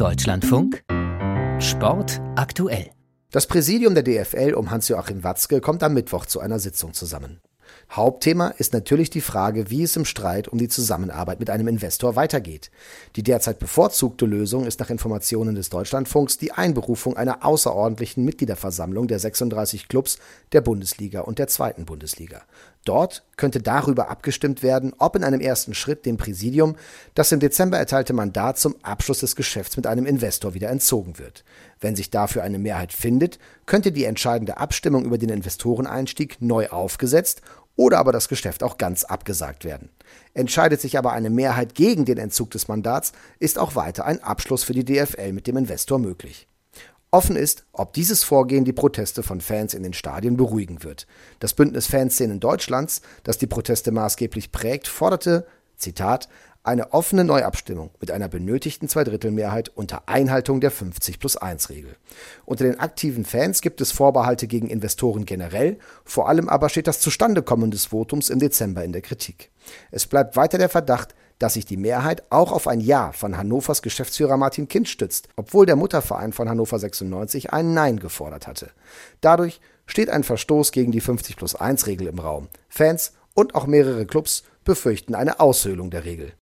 Deutschlandfunk Sport aktuell. Das Präsidium der DFL um Hans-Joachim Watzke kommt am Mittwoch zu einer Sitzung zusammen. Hauptthema ist natürlich die Frage, wie es im Streit um die Zusammenarbeit mit einem Investor weitergeht. Die derzeit bevorzugte Lösung ist nach Informationen des Deutschlandfunks die Einberufung einer außerordentlichen Mitgliederversammlung der 36 Clubs der Bundesliga und der zweiten Bundesliga. Dort könnte darüber abgestimmt werden, ob in einem ersten Schritt dem Präsidium das im Dezember erteilte Mandat zum Abschluss des Geschäfts mit einem Investor wieder entzogen wird. Wenn sich dafür eine Mehrheit findet, könnte die entscheidende Abstimmung über den Investoreneinstieg neu aufgesetzt oder aber das Geschäft auch ganz abgesagt werden. Entscheidet sich aber eine Mehrheit gegen den Entzug des Mandats, ist auch weiter ein Abschluss für die DFL mit dem Investor möglich. Offen ist, ob dieses Vorgehen die Proteste von Fans in den Stadien beruhigen wird. Das Bündnis Fanszenen Deutschlands, das die Proteste maßgeblich prägt, forderte, Zitat, eine offene Neuabstimmung mit einer benötigten Zweidrittelmehrheit unter Einhaltung der 50 plus 1 Regel. Unter den aktiven Fans gibt es Vorbehalte gegen Investoren generell, vor allem aber steht das Zustandekommen des Votums im Dezember in der Kritik. Es bleibt weiter der Verdacht, dass sich die Mehrheit auch auf ein Ja von Hannovers Geschäftsführer Martin Kind stützt, obwohl der Mutterverein von Hannover 96 ein Nein gefordert hatte. Dadurch steht ein Verstoß gegen die 50 plus 1 Regel im Raum. Fans und auch mehrere Clubs befürchten eine Aushöhlung der Regel.